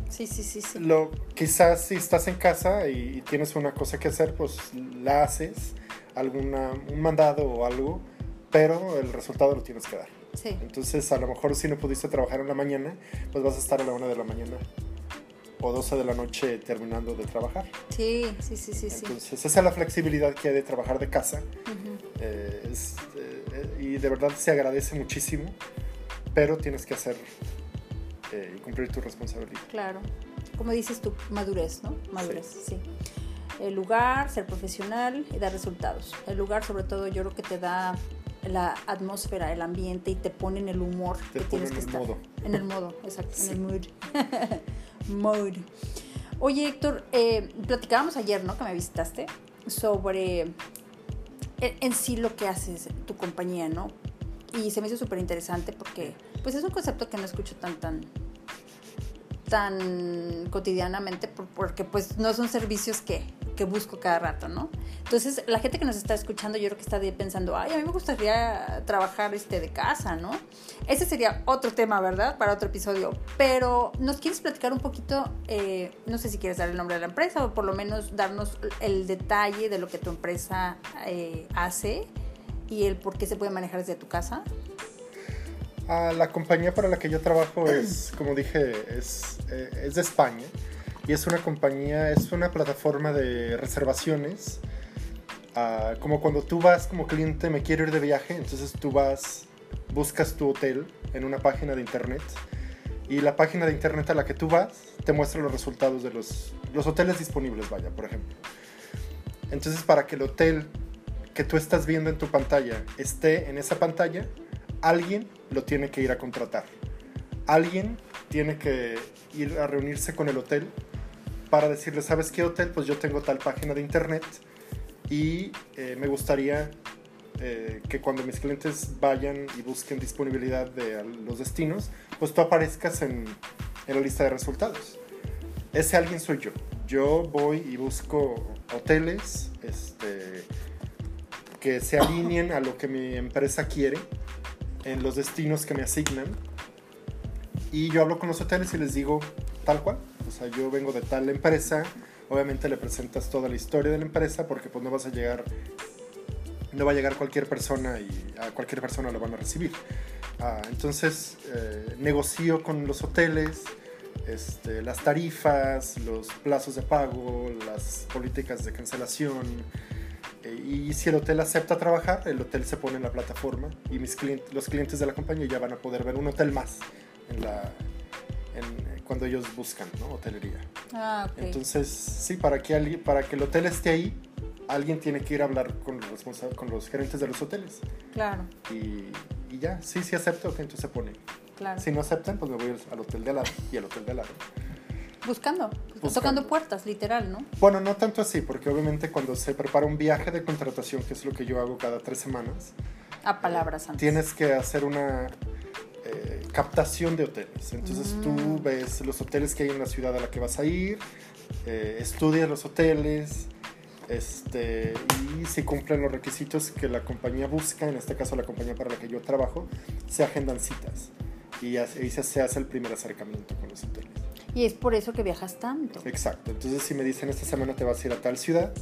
Speaker 2: Sí, sí, sí, sí.
Speaker 1: Lo, quizás si estás en casa y, y tienes una cosa que hacer, pues la haces, alguna, un mandado o algo, pero el resultado lo tienes que dar.
Speaker 2: Sí,
Speaker 1: Entonces, a lo mejor si no pudiste trabajar en la mañana, pues vas a estar a la una de la mañana o 12 de la noche terminando de trabajar.
Speaker 2: sí, sí, sí, sí. sí.
Speaker 1: Entonces, esa es la flexibilidad que hay de trabajar de casa.
Speaker 2: Ujú.
Speaker 1: Eh, es, eh, y de verdad se agradece muchísimo, pero tienes que hacer eh, y cumplir tu responsabilidad.
Speaker 2: Claro. Como dices tú, madurez, ¿no? Madurez, sí. El lugar, ser profesional y dar resultados. El lugar, sobre todo, yo creo que te da la atmósfera, el ambiente y te pone en el humor
Speaker 1: Te
Speaker 2: que tienes
Speaker 1: en
Speaker 2: que
Speaker 1: el
Speaker 2: estar.
Speaker 1: modo.
Speaker 2: En el modo, exacto,
Speaker 1: Sí.
Speaker 2: en el mood. mood. Oye, Héctor, eh, platicábamos ayer, ¿no? Que me visitaste sobre en, en sí lo que haces tu compañía, ¿no? Y se me hizo súper interesante porque, pues, es un concepto que no escucho tan, tan, tan cotidianamente por- porque pues no son servicios que, que busco cada rato, ¿no? Entonces la gente que nos está escuchando yo creo que está pensando, ay, a mí me gustaría trabajar este de casa, ¿no? Ese sería otro tema, ¿verdad? Para otro episodio. Pero nos quieres platicar un poquito, eh, no sé si quieres dar el nombre de la empresa o por lo menos darnos el detalle de lo que tu empresa eh, hace y el por qué se puede manejar desde tu casa.
Speaker 1: Ah, la compañía para la que yo trabajo es, como dije, es, eh, es de España. Y es una compañía, es una plataforma de reservaciones. Ah, como cuando tú vas como cliente, me quiero ir de viaje, entonces tú vas, buscas tu hotel en una página de internet. Y la página de internet a la que tú vas te muestra los resultados de los, los hoteles disponibles, vaya, por ejemplo. Entonces, para que el hotel que tú estás viendo en tu pantalla esté en esa pantalla, alguien lo tiene que ir a contratar. Alguien tiene que ir a reunirse con el hotel para decirle, ¿sabes qué hotel? Pues yo tengo tal página de internet y eh, me gustaría eh, que cuando mis clientes vayan y busquen disponibilidad de los destinos, pues tú aparezcas en, la lista de resultados. Ese alguien soy yo. Yo voy y busco hoteles este, que se alineen a lo que mi empresa quiere en los destinos que me asignan. Y yo hablo con los hoteles y les digo tal cual. O sea, yo vengo de tal empresa. Obviamente le presentas toda la historia de la empresa porque pues no vas a llegar no va a llegar cualquier persona y a cualquier persona lo van a recibir. Ah, entonces eh, negocio con los hoteles, este, las tarifas, los plazos de pago, las políticas de cancelación. Eh, y si el hotel acepta trabajar, el hotel se pone en la plataforma y mis clientes, los clientes de la compañía ya van a poder ver un hotel más en la, cuando ellos buscan ¿no? hotelería.
Speaker 2: Ah,
Speaker 1: Entonces, sí, para que, para que el hotel esté ahí, alguien tiene que ir a hablar con los, con los gerentes de los hoteles.
Speaker 2: Claro.
Speaker 1: Y, y ya, sí, sí acepto, entonces se pone.
Speaker 2: Claro.
Speaker 1: Si no aceptan, pues me voy al hotel de al lado y al hotel de al lado.
Speaker 2: Buscando, tocando puertas, literal, ¿no?
Speaker 1: Bueno, no tanto así, porque obviamente cuando se prepara un viaje de contratación, que es lo que yo hago cada tres semanas,
Speaker 2: a palabras antes.
Speaker 1: Tienes que hacer una eh, captación de hoteles. Entonces tú mm. ves los hoteles que hay en la ciudad a la que vas a ir, eh, estudias los hoteles, este, y si cumplen los requisitos que la compañía busca, en este caso la compañía para la que yo trabajo, se agendan citas y ahí se hace el primer acercamiento con los hoteles.
Speaker 2: Y es por eso que viajas tanto.
Speaker 1: Exacto, entonces si me dicen esta semana te vas a ir a tal ciudad,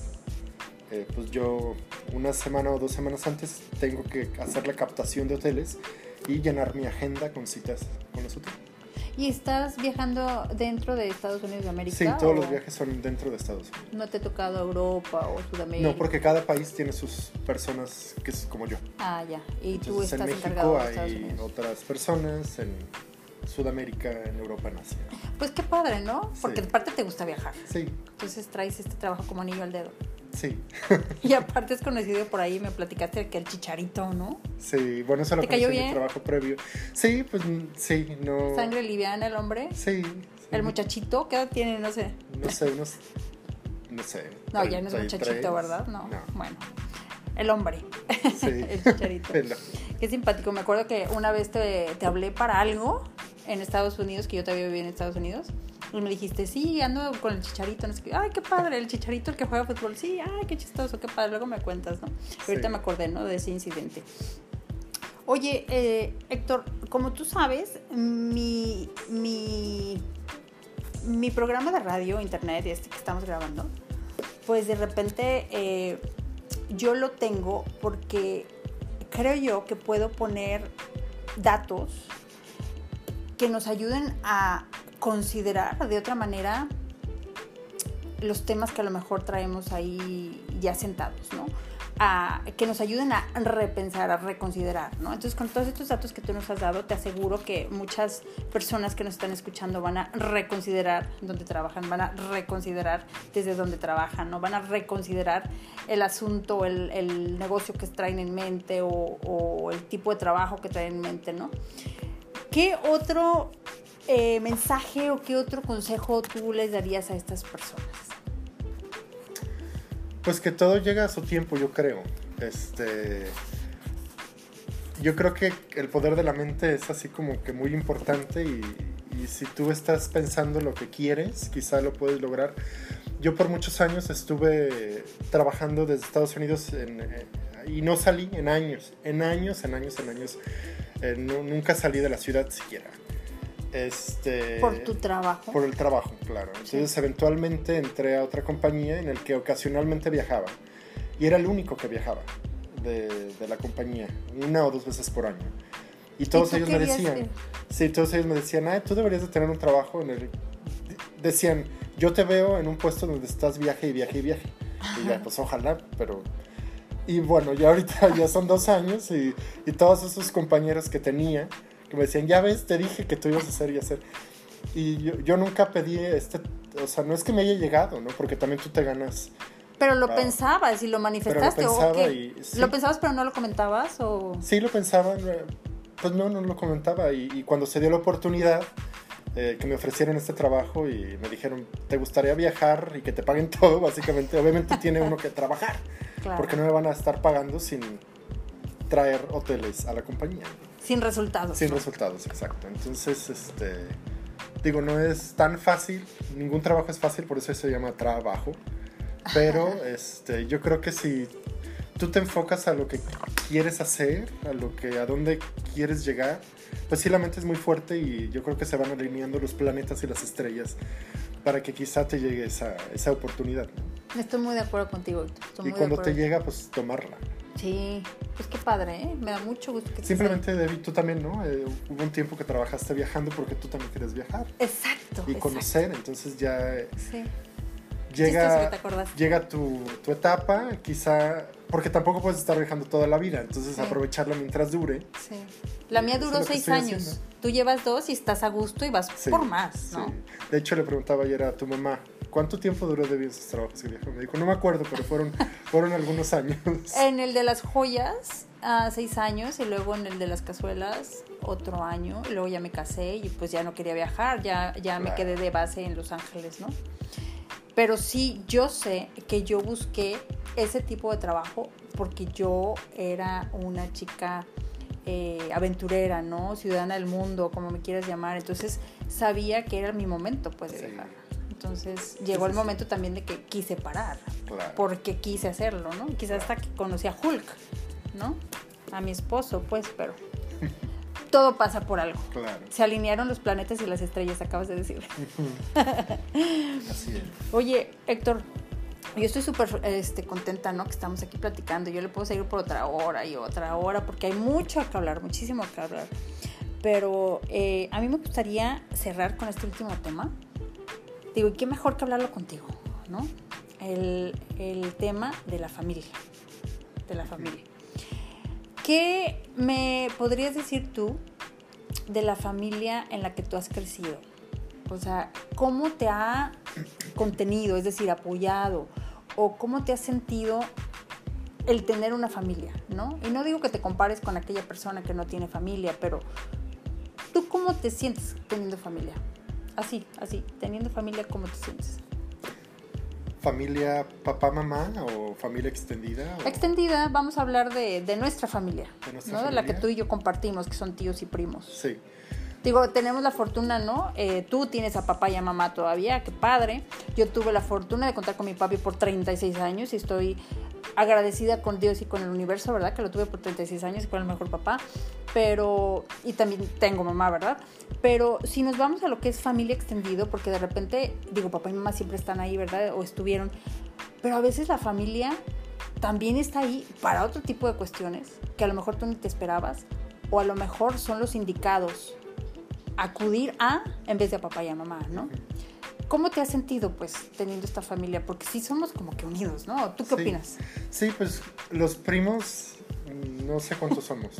Speaker 1: eh, pues yo una semana o dos semanas antes tengo que hacer la captación de hoteles y llenar mi agenda con citas con los hoteles.
Speaker 2: ¿Y estás viajando dentro de Estados Unidos de América?
Speaker 1: Sí, todos los viajes son dentro de Estados Unidos.
Speaker 2: ¿No te ha tocado Europa o Sudamérica?
Speaker 1: No, porque cada país tiene sus personas que es como yo.
Speaker 2: Ah, ya. Y tú estás
Speaker 1: en México hay otras personas, en Sudamérica, en Europa, en Asia.
Speaker 2: Pues qué padre, ¿no? Porque aparte te gusta viajar.
Speaker 1: Sí.
Speaker 2: Entonces traes este trabajo como anillo al dedo.
Speaker 1: Sí.
Speaker 2: y aparte es conocido por ahí, me platicaste que el chicharito, ¿no?
Speaker 1: Sí, bueno, eso lo conocí en mi trabajo previo. Sí, pues sí, no.
Speaker 2: ¿Sangre liviana el hombre?
Speaker 1: Sí.
Speaker 2: ¿El muchachito? ¿Qué edad tiene? No sé.
Speaker 1: No sé, unos. No sé.
Speaker 2: No, ya no es muchachito, ¿verdad? No. Bueno. El hombre. Sí. el chicharito. Qué simpático. Me acuerdo que una vez te, te hablé para algo en Estados Unidos, que yo todavía vivía en Estados Unidos. Y me dijiste, sí, ando con el chicharito. No sé qué. Ay, qué padre, el chicharito el que juega fútbol. Sí, ay, qué chistoso, qué padre. Luego me cuentas, ¿no? Ahorita me acordé, ¿no? De ese incidente. Oye, eh, Héctor, como tú sabes, mi, mi, mi programa de radio, internet, este que estamos grabando, pues de repente eh, yo lo tengo porque creo yo que puedo poner datos que nos ayuden a considerar de otra manera los temas que a lo mejor traemos ahí ya sentados, ¿no? A, que nos ayuden a repensar, a reconsiderar, ¿no? Entonces, con todos estos datos que tú nos has dado, te aseguro que muchas personas que nos están escuchando van a reconsiderar dónde trabajan, van a reconsiderar desde dónde trabajan, ¿no? Van a reconsiderar el asunto, el, el negocio que traen en mente o, o el tipo de trabajo que traen en mente, ¿no? ¿Qué otro eh, mensaje o qué otro consejo tú les darías a estas personas?
Speaker 1: Pues que todo llega a su tiempo, yo creo. Este, yo creo que el poder de la mente es así como que muy importante y, si tú estás pensando lo que quieres, quizá lo puedes lograr. Yo por muchos años estuve trabajando desde Estados Unidos eh, y no salí en años, en años, en años, en años. Eh, nunca salí de la ciudad siquiera. Este,
Speaker 2: por tu trabajo.
Speaker 1: Por el trabajo, claro. Entonces eventualmente entré a otra compañía en el que ocasionalmente viajaba. Y era el único que viajaba de, de la compañía, una o dos veces por año. Y todos ellos me decían, sí, todos ellos me decían, ah, tú deberías de tener un trabajo en el... Decían, yo te veo en un puesto donde estás viaje y viaje y viaje. Y ya, pues ojalá, pero Y bueno, ya ahorita ya son dos años y, y todos esos compañeros que tenía, que me decían, ya ves, te dije que tú ibas a hacer y hacer. Y yo, yo nunca pedí este, o sea, no es que me haya llegado, ¿no? Porque también tú te ganas
Speaker 2: Pero lo
Speaker 1: Ah.
Speaker 2: pensabas y lo manifestaste, ¿o
Speaker 1: pensaba
Speaker 2: qué?
Speaker 1: y- sí.
Speaker 2: ¿Lo pensabas pero no lo comentabas? ¿O...?
Speaker 1: Sí, lo pensaba, pues no, no lo comentaba. Y, y cuando se dio la oportunidad eh, que me ofrecieron este trabajo y me dijeron, ¿te gustaría viajar y que te paguen todo? Básicamente, obviamente tiene uno que trabajar,
Speaker 2: Claro.
Speaker 1: porque no me van a estar pagando sin traer hoteles a la compañía,
Speaker 2: Sin resultados.
Speaker 1: sin resultados, exacto. Entonces, este, digo, no es tan fácil, ningún trabajo es fácil, por eso se llama trabajo. Pero este, yo creo que si tú te enfocas a lo que quieres hacer, a lo que a dónde quieres llegar, pues sí la mente es muy fuerte y yo creo que se van alineando los planetas y las estrellas para que quizá te llegue esa, esa oportunidad. ¿no?
Speaker 2: Estoy muy de acuerdo contigo. Estoy
Speaker 1: Y
Speaker 2: muy
Speaker 1: cuando te llega, pues tomarla.
Speaker 2: Sí, pues qué padre, ¿eh? Me da mucho gusto que
Speaker 1: Simplemente, Debbie, tú también, ¿no? Eh, hubo un tiempo que trabajaste viajando porque tú también quieres viajar.
Speaker 2: Exacto.
Speaker 1: y
Speaker 2: exacto.
Speaker 1: conocer, entonces ya eh,
Speaker 2: Sí.
Speaker 1: Llega,
Speaker 2: te
Speaker 1: llega tu, tu etapa, quizá, porque tampoco puedes estar viajando toda la vida, entonces
Speaker 2: Sí.
Speaker 1: aprovecharla mientras dure.
Speaker 2: Sí. La mía duró seis años.
Speaker 1: haciendo.
Speaker 2: Tú llevas dos y estás a gusto y vas
Speaker 1: Sí,
Speaker 2: por más, ¿no?
Speaker 1: sí. De hecho, le preguntaba ayer a tu mamá, ¿cuánto tiempo duró Debbie esos trabajos que viajó? Me dijo, no me acuerdo, pero fueron, fueron algunos años.
Speaker 2: En el de las joyas, a seis años, y luego en el de las cazuelas, otro año. Y luego ya me casé y pues ya no quería viajar, ya, ya me
Speaker 1: Claro.
Speaker 2: quedé de base en Los Ángeles, ¿no? Pero sí, yo sé que yo busqué ese tipo de trabajo porque yo era una chica eh, aventurera, ¿no? Ciudadana del mundo, como me quieras llamar. Entonces sabía que era mi momento, pues, de
Speaker 1: Sí.
Speaker 2: viajar. Entonces llegó el momento también de que quise parar
Speaker 1: Claro.
Speaker 2: porque quise hacerlo, ¿no? Quizás hasta que conocí a Hulk, ¿no? A mi esposo, pues, pero todo pasa por algo.
Speaker 1: Claro.
Speaker 2: Se alinearon los planetas y las estrellas, acabas de decir.
Speaker 1: Así es.
Speaker 2: Oye, Héctor, yo estoy súper este, contenta, ¿no? Que estamos aquí platicando. Yo le puedo seguir por otra hora y otra hora porque hay mucho que hablar, muchísimo que hablar. Pero eh, a mí me gustaría cerrar con este último tema. Digo, y qué mejor que hablarlo contigo, ¿no? El, el tema de la familia. De la familia. ¿Qué me podrías decir tú de la familia en la que tú has crecido? O sea, ¿cómo te ha contenido, es decir, apoyado? ¿O cómo te has sentido el tener una familia, ¿no? Y no digo que te compares con aquella persona que no tiene familia, pero ¿tú cómo te sientes teniendo familia? Así, así, teniendo familia, ¿cómo te sientes?
Speaker 1: ¿Familia papá, mamá o familia extendida? o-
Speaker 2: Extendida, vamos a hablar de, de nuestra familia,
Speaker 1: De nuestra
Speaker 2: ¿no? De la que tú y yo compartimos, que son tíos y primos.
Speaker 1: Sí.
Speaker 2: Digo, tenemos la fortuna, ¿no? Eh, tú tienes a papá y a mamá todavía, qué padre. Yo tuve la fortuna de contar con mi papi por 36 años y estoy agradecida con Dios y con el universo, ¿verdad? Que lo tuve por 36 años y fue el mejor papá. Pero, y también tengo mamá, ¿verdad? Pero si nos vamos a lo que es familia extendido, porque de repente, digo, papá y mamá siempre están ahí, ¿verdad? O estuvieron. Pero a veces la familia también está ahí para otro tipo de cuestiones que a lo mejor tú ni te esperabas o a lo mejor son los indicados acudir a en vez de a papá y a mamá, ¿no? ¿Cómo te has sentido pues teniendo esta familia? Porque sí somos como que unidos, ¿no? ¿Tú qué
Speaker 1: Sí.
Speaker 2: opinas?
Speaker 1: Sí, pues los primos, no sé cuántos somos.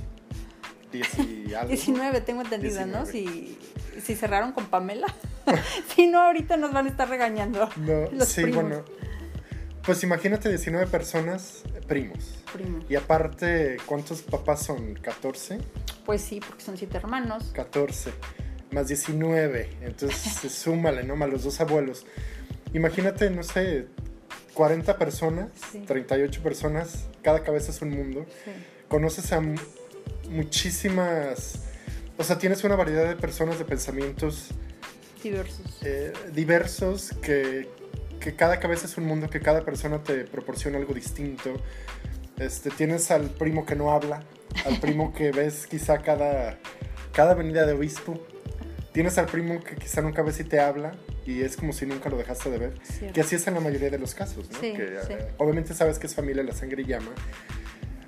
Speaker 1: Diez y algo.
Speaker 2: 19, tengo entendido, ¿no?
Speaker 1: 19.
Speaker 2: Si, si cerraron con Pamela. si no, ahorita nos van a estar regañando.
Speaker 1: No,
Speaker 2: Los
Speaker 1: sí,
Speaker 2: primos.
Speaker 1: bueno. Pues imagínate 19 personas, primos.
Speaker 2: Primo.
Speaker 1: Y aparte, ¿cuántos papás son? 14.
Speaker 2: Pues sí, porque son siete hermanos.
Speaker 1: 14 más 19. Entonces, súmale, ¿no? Más los dos abuelos. Imagínate, no sé, 40 personas,
Speaker 2: Sí.
Speaker 1: 38 personas, cada cabeza es un mundo.
Speaker 2: Sí.
Speaker 1: Conoces a mu- muchísimas. O sea, tienes una variedad de personas, de pensamientos
Speaker 2: Diversos.
Speaker 1: eh, diversos que, que cada cabeza es un mundo, que cada persona te proporciona algo distinto. Este, tienes al primo que no habla, al primo que ves quizá cada, cada venida de obispo. Tienes al primo que quizá nunca ves y te habla y es como si nunca lo dejaste de ver.
Speaker 2: Cierto.
Speaker 1: Que así es en la mayoría de los casos, ¿no?
Speaker 2: Sí,
Speaker 1: que
Speaker 2: sí.
Speaker 1: eh, obviamente sabes que es familia, la sangre llama.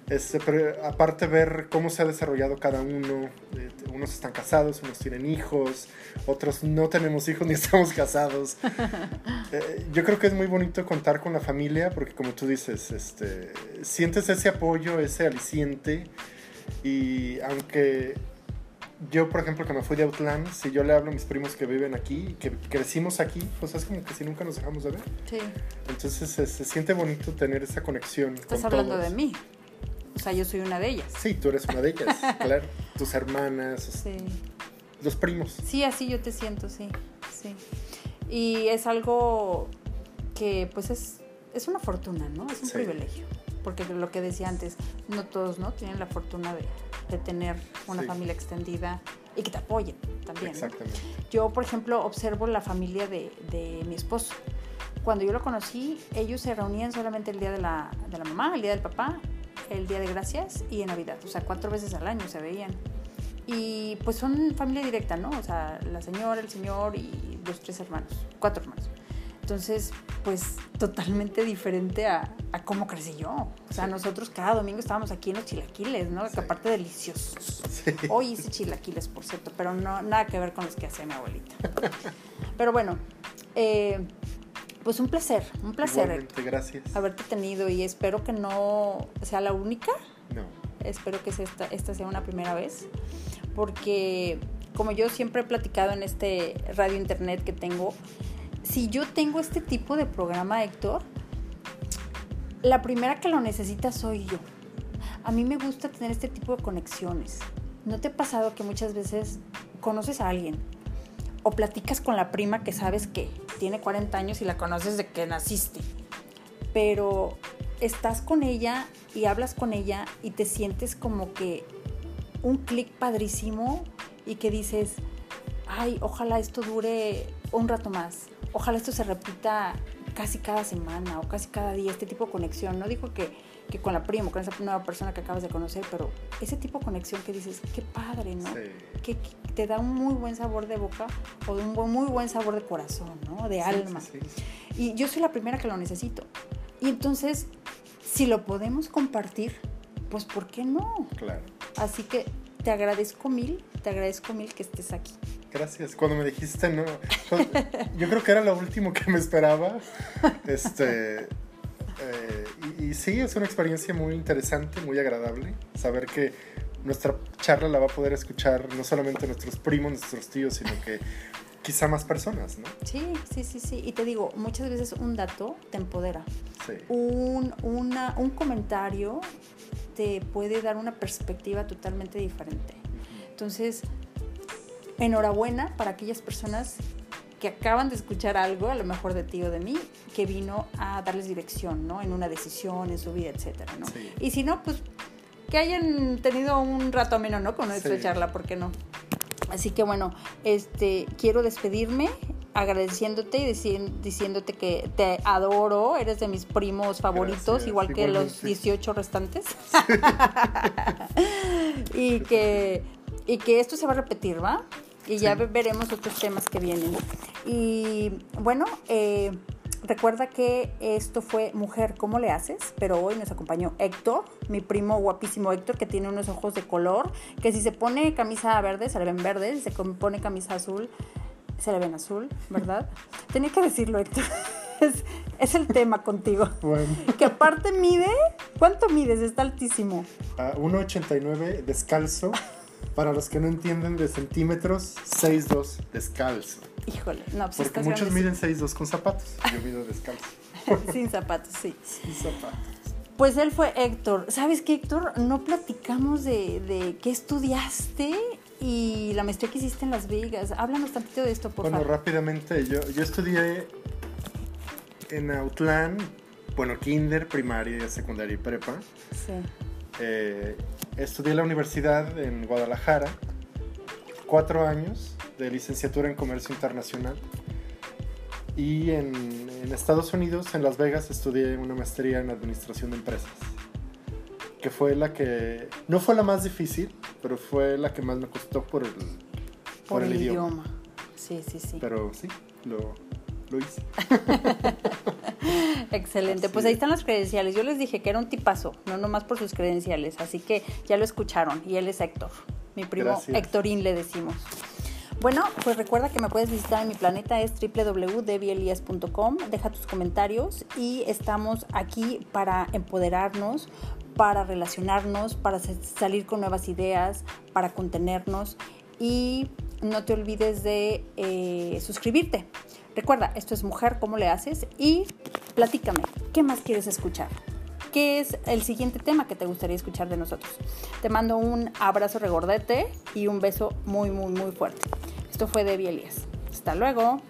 Speaker 1: Este, pero aparte ver cómo se ha desarrollado cada uno, eh, unos están casados, unos tienen hijos, otros no tenemos hijos ni estamos casados. Eh, yo creo que es muy bonito contar con la familia porque como tú dices, este, sientes ese apoyo, ese aliciente y aunque yo, por ejemplo, que me fui de Outland, si yo le hablo a mis primos que viven aquí, que crecimos aquí, pues es como que si nunca nos dejamos de ver.
Speaker 2: Sí.
Speaker 1: Entonces se, se siente bonito tener esa conexión.
Speaker 2: Estás
Speaker 1: con
Speaker 2: hablando
Speaker 1: todos.
Speaker 2: de mí. O sea, yo soy una de ellas.
Speaker 1: Sí, tú eres una de ellas, claro. Tus hermanas,
Speaker 2: Sí.
Speaker 1: los primos.
Speaker 2: Sí, así yo te siento, sí, sí. Y es algo que pues es, es una fortuna, ¿no? Es un
Speaker 1: Sí.
Speaker 2: privilegio. Porque lo que decía antes, no todos, ¿no? Tienen la fortuna de, de tener una
Speaker 1: Sí.
Speaker 2: familia extendida y que te apoyen también. ¿no?
Speaker 1: Exactamente.
Speaker 2: Yo, por ejemplo, observo la familia de, de mi esposo. Cuando yo lo conocí, ellos se reunían solamente el día de la, de la mamá, el día del papá, el día de gracias y en Navidad. O sea, cuatro veces al año se veían. Y pues son familia directa, ¿no? O sea, la señora, el señor y los tres hermanos, cuatro hermanos. Entonces, pues totalmente diferente a, a cómo crecí yo. O sea,
Speaker 1: Sí.
Speaker 2: nosotros cada domingo estábamos aquí en los chilaquiles, ¿no?
Speaker 1: Sí.
Speaker 2: Que aparte deliciosos.
Speaker 1: Sí.
Speaker 2: Hoy hice chilaquiles, por cierto, pero no nada que ver con los que hacía mi abuelita. Pero bueno, eh, pues un placer, un placer
Speaker 1: Igualmente, gracias.
Speaker 2: haberte tenido y espero que no sea la única.
Speaker 1: No.
Speaker 2: Espero que esta, esta sea una primera vez, porque como yo siempre he platicado en este radio internet que tengo, si yo tengo este tipo de programa, Héctor, la primera que lo necesita soy yo. A mí me gusta tener este tipo de conexiones. ¿No te ha pasado que muchas veces conoces a alguien o platicas con la prima que sabes que tiene 40 años y la conoces de que naciste? Pero estás con ella y hablas con ella y te sientes como que un clic padrísimo y que dices, ay, ojalá esto dure un rato más, ojalá esto se repita casi cada semana o casi cada día, este tipo de conexión. No digo que, que con la prima, con esa nueva persona que acabas de conocer, pero ese tipo de conexión que dices, qué padre, ¿no?
Speaker 1: Sí.
Speaker 2: Que, que te da un muy buen sabor de boca o de un buen- muy buen sabor de corazón, ¿no? De
Speaker 1: Sí,
Speaker 2: alma.
Speaker 1: sí.
Speaker 2: Y yo soy la primera que lo necesito. Y entonces, si lo podemos compartir, pues ¿por qué no?
Speaker 1: Claro.
Speaker 2: Así que te agradezco mil, te agradezco mil que estés aquí.
Speaker 1: Gracias. Cuando me dijiste no, yo creo que era lo último que me esperaba. Este, eh, y, y sí, es una experiencia muy interesante, muy agradable. Saber que nuestra charla la va a poder escuchar no solamente nuestros primos, nuestros tíos, sino que quizá más personas, ¿no?
Speaker 2: Sí, sí, sí, sí. Y te digo, muchas veces un dato te empodera.
Speaker 1: Sí.
Speaker 2: Un, una- un comentario te puede dar una perspectiva totalmente diferente. Entonces, enhorabuena para aquellas personas que acaban de escuchar algo, a lo mejor de ti o de mí, que vino a darles dirección, ¿no? En una decisión, en su vida, etcétera, ¿no?
Speaker 1: Sí.
Speaker 2: Y si no, pues que hayan tenido un rato ameno, ¿no? Con nuestra
Speaker 1: Sí.
Speaker 2: charla, ¿por qué no? Así que bueno, este, quiero despedirme agradeciéndote y dici- diciéndote que te adoro, eres de mis primos favoritos,
Speaker 1: Gracias,
Speaker 2: igual que los
Speaker 1: igualmente.
Speaker 2: 18 restantes. y, que, y que esto se va a repetir, ¿va? Y ya
Speaker 1: Sí.
Speaker 2: veremos otros temas que vienen. Y bueno, eh, recuerda que esto fue Mujer, ¿cómo le haces? Pero hoy nos acompañó Héctor, mi primo guapísimo Héctor, que tiene unos ojos de color, que si se pone camisa verde, se le ven verdes, si se pone camisa azul, se le ven azul, ¿verdad? Tenía que decirlo, Héctor. Es, es el tema contigo.
Speaker 1: Bueno,
Speaker 2: Que aparte mide, ¿cuánto mides? Está altísimo.
Speaker 1: a 1,89 descalzo. Para los que no entienden de centímetros, 6,2 descalzo.
Speaker 2: Híjole, no, pues
Speaker 1: Porque muchos miden 6,2 con zapatos. Yo mido descalzo.
Speaker 2: Sin zapatos, sí.
Speaker 1: Sin zapatos.
Speaker 2: Pues él fue Héctor. ¿Sabes qué, Héctor? No platicamos de, de qué estudiaste y la maestría que hiciste en Las Vegas. Háblanos tantito de esto, por
Speaker 1: Bueno,
Speaker 2: favor.
Speaker 1: rápidamente, yo, yo estudié en Autlán, bueno, kinder, primaria, secundaria y prepa.
Speaker 2: Sí.
Speaker 1: Eh, estudié en la universidad en Guadalajara, cuatro años de licenciatura en comercio internacional. Y en, en Estados Unidos, en Las Vegas, estudié una maestría en administración de empresas. Que fue la que, no fue la más difícil, pero fue la que más me costó por el,
Speaker 2: Por, el, idioma. Sí, sí, sí.
Speaker 1: Pero sí, lo, lo hice.
Speaker 2: Excelente, pues ahí están las credenciales. Yo les dije que era un tipazo, no nomás por sus credenciales, así que ya lo escucharon y él es Héctor, mi primo
Speaker 1: Gracias.
Speaker 2: Héctorín le decimos. Bueno, pues recuerda que me puedes visitar en mi planeta, es www.debielias.com, deja tus comentarios y estamos aquí para empoderarnos, para relacionarnos, para sa- salir con nuevas ideas, para contenernos y no te olvides de eh, suscribirte. Recuerda, esto es Mujer, ¿cómo le haces? Y platícame, ¿qué más quieres escuchar? ¿Qué es el siguiente tema que te gustaría escuchar de nosotros? Te mando un abrazo regordete y un beso muy, muy, muy fuerte. Esto fue Debbie Elías. Hasta luego.